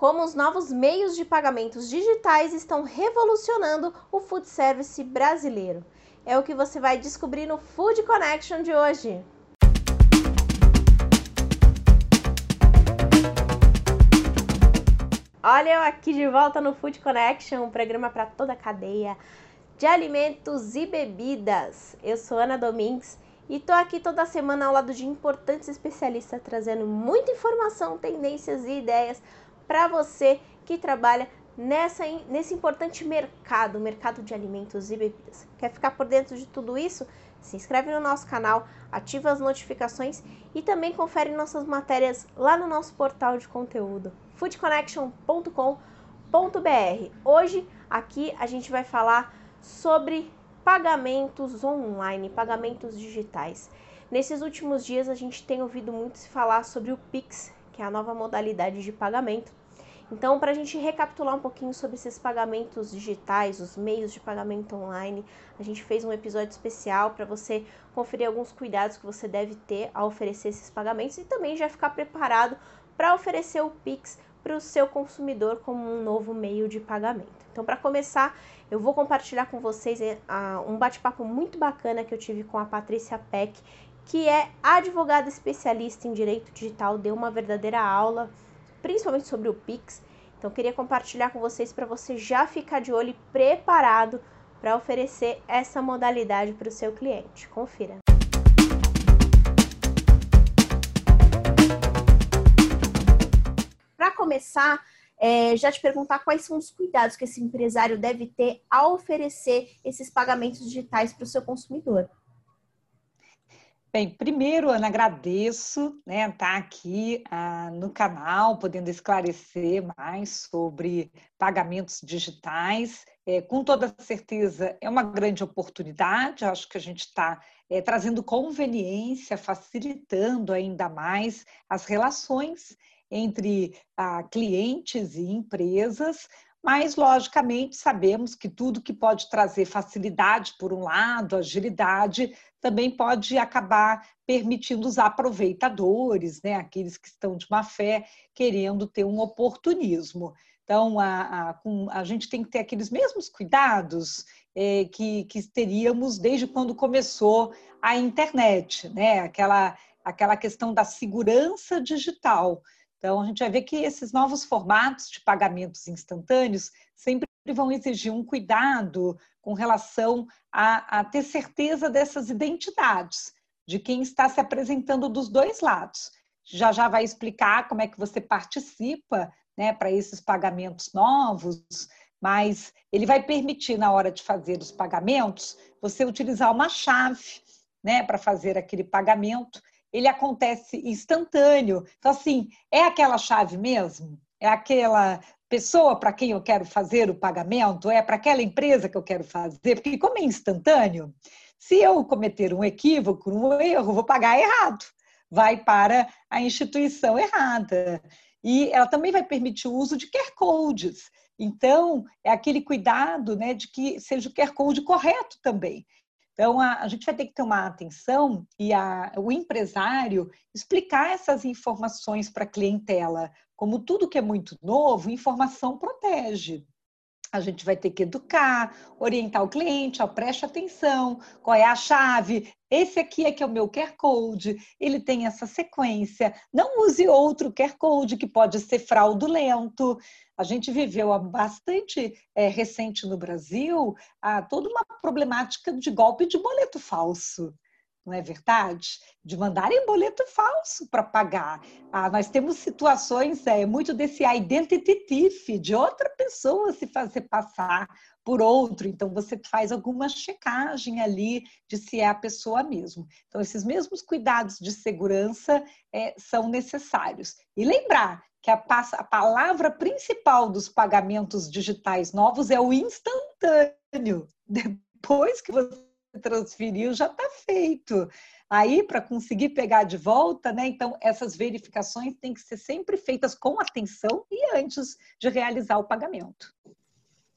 como os novos meios de pagamentos digitais estão revolucionando o food service brasileiro. É o que você vai descobrir no Food Connection de hoje. Olha eu aqui de volta no Food Connection, um programa para toda a cadeia de alimentos e bebidas. Eu sou Ana Domingues e tô aqui toda semana ao lado de importantes especialistas trazendo muita informação, tendências e ideias para você que trabalha nessa, nesse importante mercado, mercado de alimentos e bebidas. Quer ficar por dentro de tudo isso? Se inscreve no nosso canal, ativa as notificações e também confere nossas matérias lá no nosso portal de conteúdo foodconnection.com.br. Hoje aqui a gente vai falar sobre pagamentos online, pagamentos digitais. Nesses últimos dias a gente tem ouvido muito se falar sobre o Pix, que é a nova modalidade de pagamento. Então, para a gente recapitular um pouquinho sobre esses pagamentos digitais, os meios de pagamento online, a gente fez um episódio especial para você conferir alguns cuidados que você deve ter ao oferecer esses pagamentos e também já ficar preparado para oferecer o Pix para o seu consumidor como um novo meio de pagamento. Então, para começar, eu vou compartilhar com vocês é, um bate-papo muito bacana que eu tive com a Patrícia Peck, que é advogada especialista em direito digital, deu uma verdadeira aula, principalmente sobre o Pix. Então, queria compartilhar com vocês para você já ficar de olho e preparado para oferecer essa modalidade para o seu cliente. Confira. Para começar, é, já te perguntar quais são os cuidados que esse empresário deve ter ao oferecer esses pagamentos digitais para o seu consumidor. Bem, primeiro, Ana, agradeço né, estar tá aqui ah, no canal, podendo esclarecer mais sobre pagamentos digitais. É, com toda certeza, é uma grande oportunidade, acho que a gente está é, trazendo conveniência, facilitando ainda mais as relações entre ah, clientes e empresas, mas, logicamente, sabemos que tudo que pode trazer facilidade, por um lado, agilidade, também pode acabar permitindo os aproveitadores, né, aqueles que estão de má fé, querendo ter um oportunismo. Então, a, a, a gente tem que ter aqueles mesmos cuidados é, que, que teríamos desde quando começou a internet, né? aquela, aquela questão da segurança digital. Então, a gente vai ver que esses novos formatos de pagamentos instantâneos sempre vão exigir um cuidado com relação a, a, ter certeza dessas identidades, de quem está se apresentando dos dois lados. Já já vai explicar como é que você participa né, para esses pagamentos novos, mas ele vai permitir, na hora de fazer os pagamentos, você utilizar uma chave né, para fazer aquele pagamento ele acontece instantâneo. Então, assim, é aquela chave mesmo? É aquela pessoa para quem eu quero fazer o pagamento? É para aquela empresa que eu quero fazer? Porque, como é instantâneo, se eu cometer um equívoco, um erro, vou pagar errado. Vai para a instituição errada. E ela também vai permitir o uso de QR codes. Então, é aquele cuidado né, de que seja o QR code correto também. Então, a, a gente vai ter que tomar atenção e a, o empresário explicar essas informações para a clientela. Como tudo que é muito novo, informação protege a gente vai ter que educar, orientar o cliente, ó, preste atenção, qual é a chave, esse aqui é que é o meu QR Code, ele tem essa sequência, não use outro QR Code que pode ser fraudulento. A gente viveu há bastante é, recente no Brasil a, toda uma problemática de golpe de boleto falso não é verdade? De mandarem boleto falso para pagar. Ah, nós temos situações, é, muito desse identity thief, de outra pessoa se fazer passar por outro. Então, você faz alguma checagem ali de se é a pessoa mesmo. Então, esses mesmos cuidados de segurança é, são necessários. E lembrar que a, a palavra principal dos pagamentos digitais novos é o instantâneo. Depois que você transferiu já está feito. Aí, para conseguir pegar de volta, né? Então, essas verificações têm que ser sempre feitas com atenção e antes de realizar o pagamento.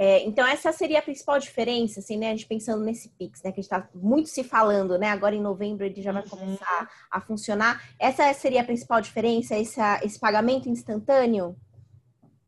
É, então, essa seria a principal diferença, assim, né? A gente pensando nesse Pix, né? Que a gente está muito se falando, né? Agora em novembro ele já vai uhum. começar a funcionar. Essa seria a principal diferença, esse, esse pagamento instantâneo?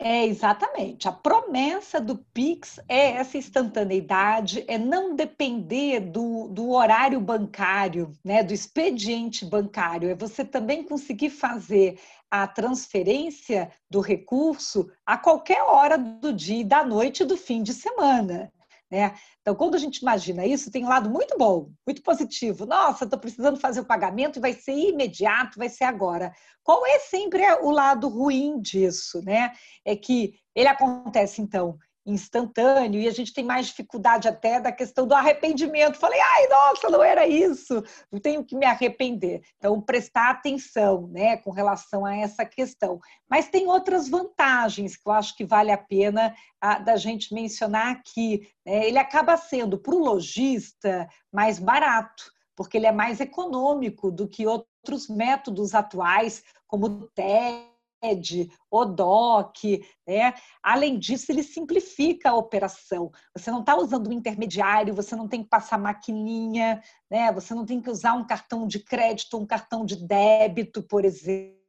É, exatamente. A promessa do Pix é essa instantaneidade, é não depender do, do horário bancário, né, do expediente bancário, é você também conseguir fazer a transferência do recurso a qualquer hora do dia, da noite e do fim de semana. Né? Então, quando a gente imagina isso, tem um lado muito bom, muito positivo. Nossa, estou precisando fazer o pagamento e vai ser imediato, vai ser agora. Qual é sempre o lado ruim disso? Né? É que ele acontece, então, instantâneo e a gente tem mais dificuldade até da questão do arrependimento. Falei, ai, nossa, não era isso, eu tenho que me arrepender. Então, prestar atenção né, com relação a essa questão. Mas tem outras vantagens que eu acho que vale a pena a, da gente mencionar aqui. Né? Ele acaba sendo, para o lojista, mais barato, porque ele é mais econômico do que outros métodos atuais, como o TED ED, ODOC, né? Além disso, ele simplifica a operação. Você não está usando um intermediário, você não tem que passar maquininha, né? Você não tem que usar um cartão de crédito, um cartão de débito, por exemplo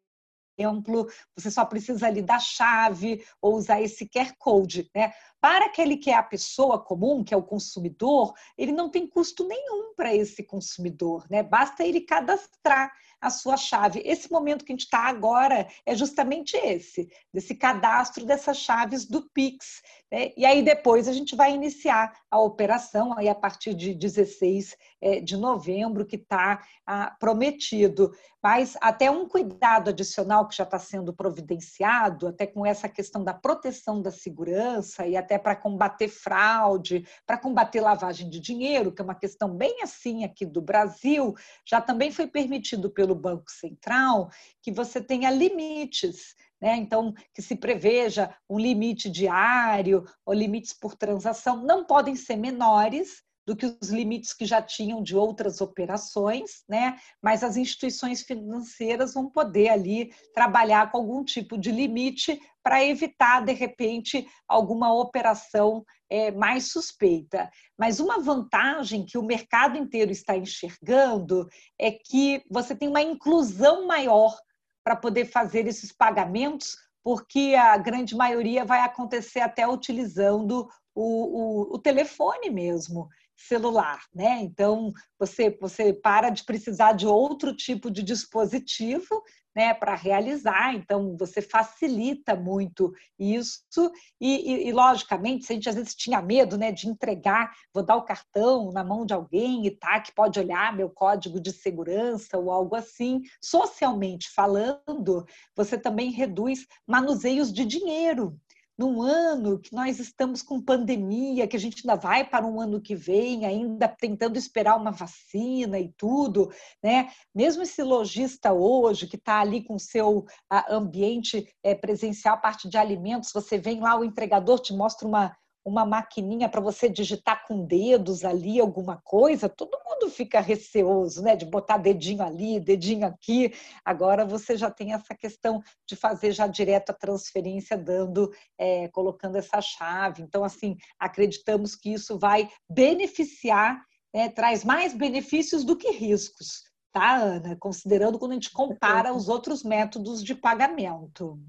você só precisa ali da chave ou usar esse QR Code. Né? Para aquele que é a pessoa comum, que é o consumidor, ele não tem custo nenhum para esse consumidor, né? basta ele cadastrar a sua chave. Esse momento que a gente está agora é justamente esse, desse cadastro dessas chaves do Pix. Né? E aí depois a gente vai iniciar a operação aí a partir de 16 é, de novembro, que está ah, prometido. Mas até um cuidado adicional que já está sendo providenciado, até com essa questão da proteção da segurança e até para combater fraude, para combater lavagem de dinheiro, que é uma questão bem assim aqui do Brasil, já também foi permitido pelo pelo Banco Central que você tenha limites. Né? Então, que se preveja um limite diário ou limites por transação, não podem ser menores do que os limites que já tinham de outras operações, né? Mas as instituições financeiras vão poder ali trabalhar com algum tipo de limite para evitar, de repente, alguma operação é, mais suspeita. Mas uma vantagem que o mercado inteiro está enxergando é que você tem uma inclusão maior para poder fazer esses pagamentos, porque a grande maioria vai acontecer até utilizando o, o, o telefone mesmo celular, né? Então você você para de precisar de outro tipo de dispositivo, né, para realizar. Então você facilita muito isso e, e, e, logicamente se a gente às vezes tinha medo, né, de entregar, vou dar o cartão na mão de alguém e tá que pode olhar meu código de segurança ou algo assim. Socialmente falando, você também reduz manuseios de dinheiro num ano que nós estamos com pandemia, que a gente ainda vai para um ano que vem, ainda tentando esperar uma vacina e tudo, né? Mesmo esse lojista hoje que está ali com seu ambiente é, presencial, parte de alimentos, você vem lá, o entregador te mostra uma uma maquininha para você digitar com dedos ali alguma coisa, todo mundo fica receoso, né, de botar dedinho ali, dedinho aqui. Agora você já tem essa questão de fazer já direto a transferência, dando, é, colocando essa chave. Então, assim, acreditamos que isso vai beneficiar, né, traz mais benefícios do que riscos, tá, Ana? Considerando quando a gente compara os outros métodos de pagamento.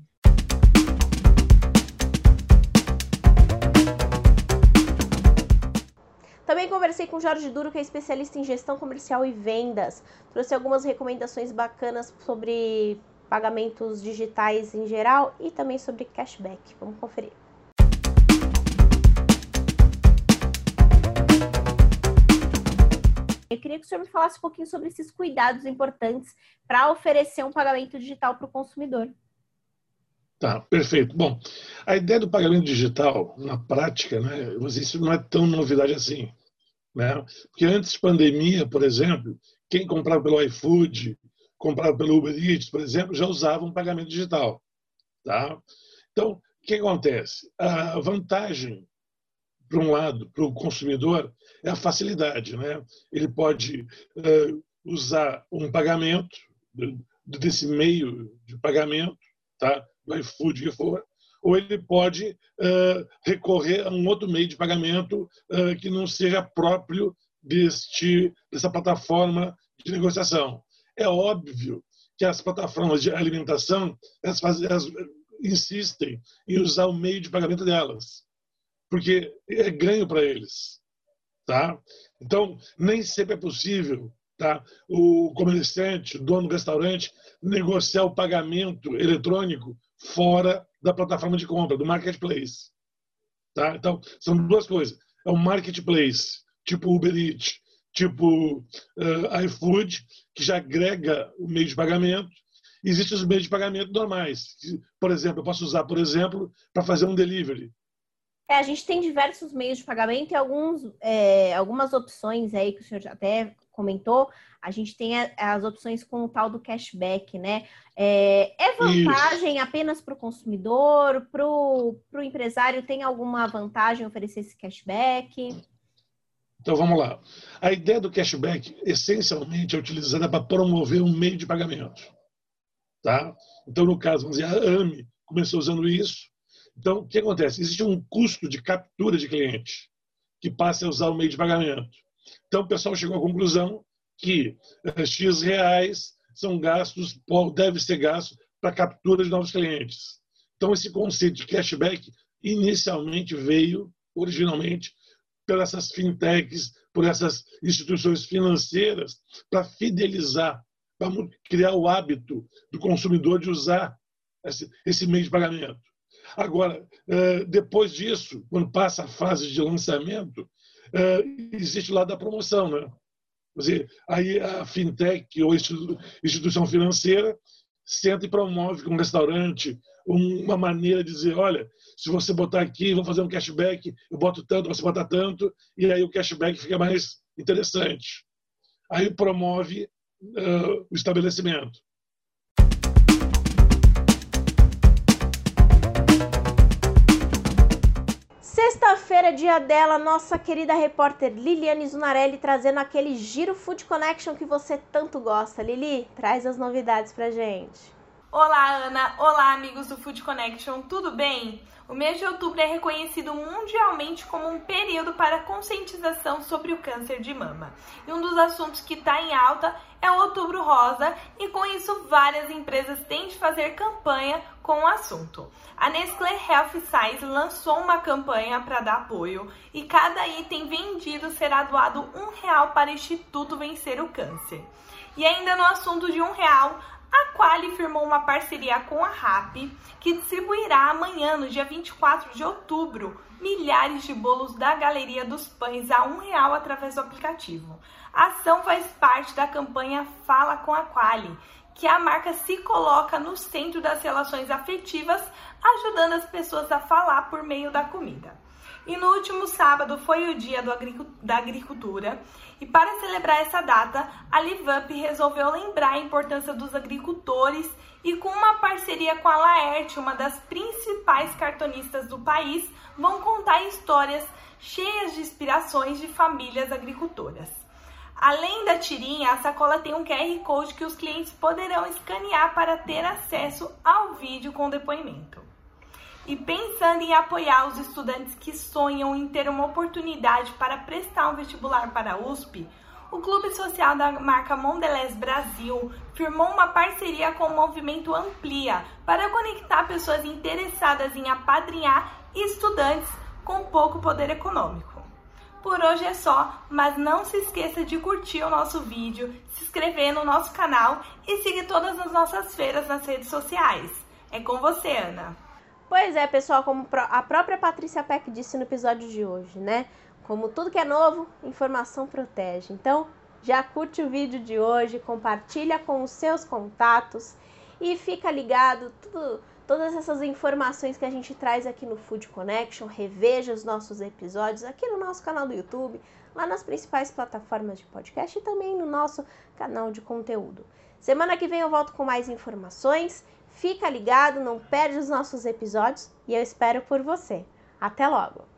Também conversei com Jorge Duro, que é especialista em gestão comercial e vendas. Trouxe algumas recomendações bacanas sobre pagamentos digitais em geral e também sobre cashback. Vamos conferir. Eu queria que o senhor me falasse um pouquinho sobre esses cuidados importantes para oferecer um pagamento digital para o consumidor. Tá, perfeito. Bom, a ideia do pagamento digital, na prática, né, isso não é tão novidade assim. Né? Porque antes pandemia, por exemplo, quem comprava pelo iFood, comprava pelo Uber Eats, por exemplo, já usava um pagamento digital. Tá? Então, o que acontece? A vantagem, por um lado, para o consumidor, é a facilidade. Né? Ele pode uh, usar um pagamento desse meio de pagamento, tá? do iFood que for, ou ele pode uh, recorrer a um outro meio de pagamento uh, que não seja próprio deste, dessa plataforma de negociação. É óbvio que as plataformas de alimentação elas, fazem, elas insistem em usar o meio de pagamento delas, porque é ganho para eles. Tá? Então, nem sempre é possível tá? o comerciante, o dono do restaurante, negociar o pagamento eletrônico fora da plataforma de compra, do marketplace. Tá? Então, são duas coisas. É um marketplace, tipo Uber Eats, tipo uh, iFood, que já agrega o meio de pagamento. Existem os meios de pagamento normais. Por exemplo, eu posso usar, por exemplo, para fazer um delivery. É, a gente tem diversos meios de pagamento e alguns, é, algumas opções aí que o senhor até comentou. A gente tem as opções com o tal do cashback, né? É, é vantagem Isso. apenas para o consumidor? Para o empresário tem alguma vantagem oferecer esse cashback? Então vamos lá. A ideia do cashback essencialmente é utilizada para promover um meio de pagamento. Tá? Então, no caso, vamos dizer, a AMI começou usando isso. Então, o que acontece? Existe um custo de captura de cliente que passa a usar o meio de pagamento. Então, o pessoal chegou à conclusão que eh, X reais são gastos, deve ser gasto para captura de novos clientes. Então, esse conceito de cashback inicialmente veio, originalmente, por essas fintechs, por essas instituições financeiras, para fidelizar, para criar o hábito do consumidor de usar esse meio de pagamento. Agora, eh, depois disso, quando passa a fase de lançamento, eh, existe lado da promoção, né? Quer dizer, aí a fintech ou instituição financeira senta e promove um restaurante uma maneira de dizer, olha, se você botar aqui, vou fazer um cashback, eu boto tanto, você bota tanto, e aí o cashback fica mais interessante. Aí promove uh, o estabelecimento. Sexta-feira, dia dela, nossa querida repórter Liliane Zunarelli trazendo aquele giro Food Connection que você tanto gosta. Lili, traz as novidades pra gente. Olá, Ana. Olá, amigos do Food Connection. Tudo bem? O mês de outubro é reconhecido mundialmente como um período para conscientização sobre o câncer de mama. E um dos assuntos que está em alta é o Outubro Rosa, e com isso várias empresas têm de fazer campanha com o assunto. A Nestlé Health Science lançou uma campanha para dar apoio e cada item vendido será doado um real para o Instituto Vencer o Câncer. E ainda no assunto de um real, a Quali firmou uma parceria com a RAP, que distribuirá amanhã, no dia 24 de outubro, milhares de bolos da Galeria dos Pães a um real através do aplicativo. A ação faz parte da campanha Fala com a Quali, que a marca se coloca no centro das relações afetivas, ajudando as pessoas a falar por meio da comida. E no último sábado foi o dia da agricultura. E para celebrar essa data, a Livup resolveu lembrar a importância dos agricultores e com uma parceria com a Laerte, uma das principais cartonistas do país, vão contar histórias cheias de inspirações de famílias agricultoras. Além da tirinha, a sacola tem um QR Code que os clientes poderão escanear para ter acesso ao vídeo com depoimento. E pensando em apoiar os estudantes que sonham em ter uma oportunidade para prestar um vestibular para a USP, o Clube Social da marca Mondelez Brasil firmou uma parceria com o movimento Amplia para conectar pessoas interessadas em apadrinhar estudantes com pouco poder econômico. Por hoje é só, mas não se esqueça de curtir o nosso vídeo, se inscrever no nosso canal e seguir todas as nossas feiras nas redes sociais. É com você, Ana! Pois é, pessoal, como a própria Patrícia Peck disse no episódio de hoje, né? Como tudo que é novo, informação protege. Então, já curte o vídeo de hoje, compartilha com os seus contatos e fica ligado, tudo, todas essas informações que a gente traz aqui no Food Connection, reveja os nossos episódios aqui no nosso canal do YouTube, lá nas principais plataformas de podcast e também no nosso canal de conteúdo. Semana que vem eu volto com mais informações. Fica ligado, não perde os nossos episódios e eu espero por você. Até logo!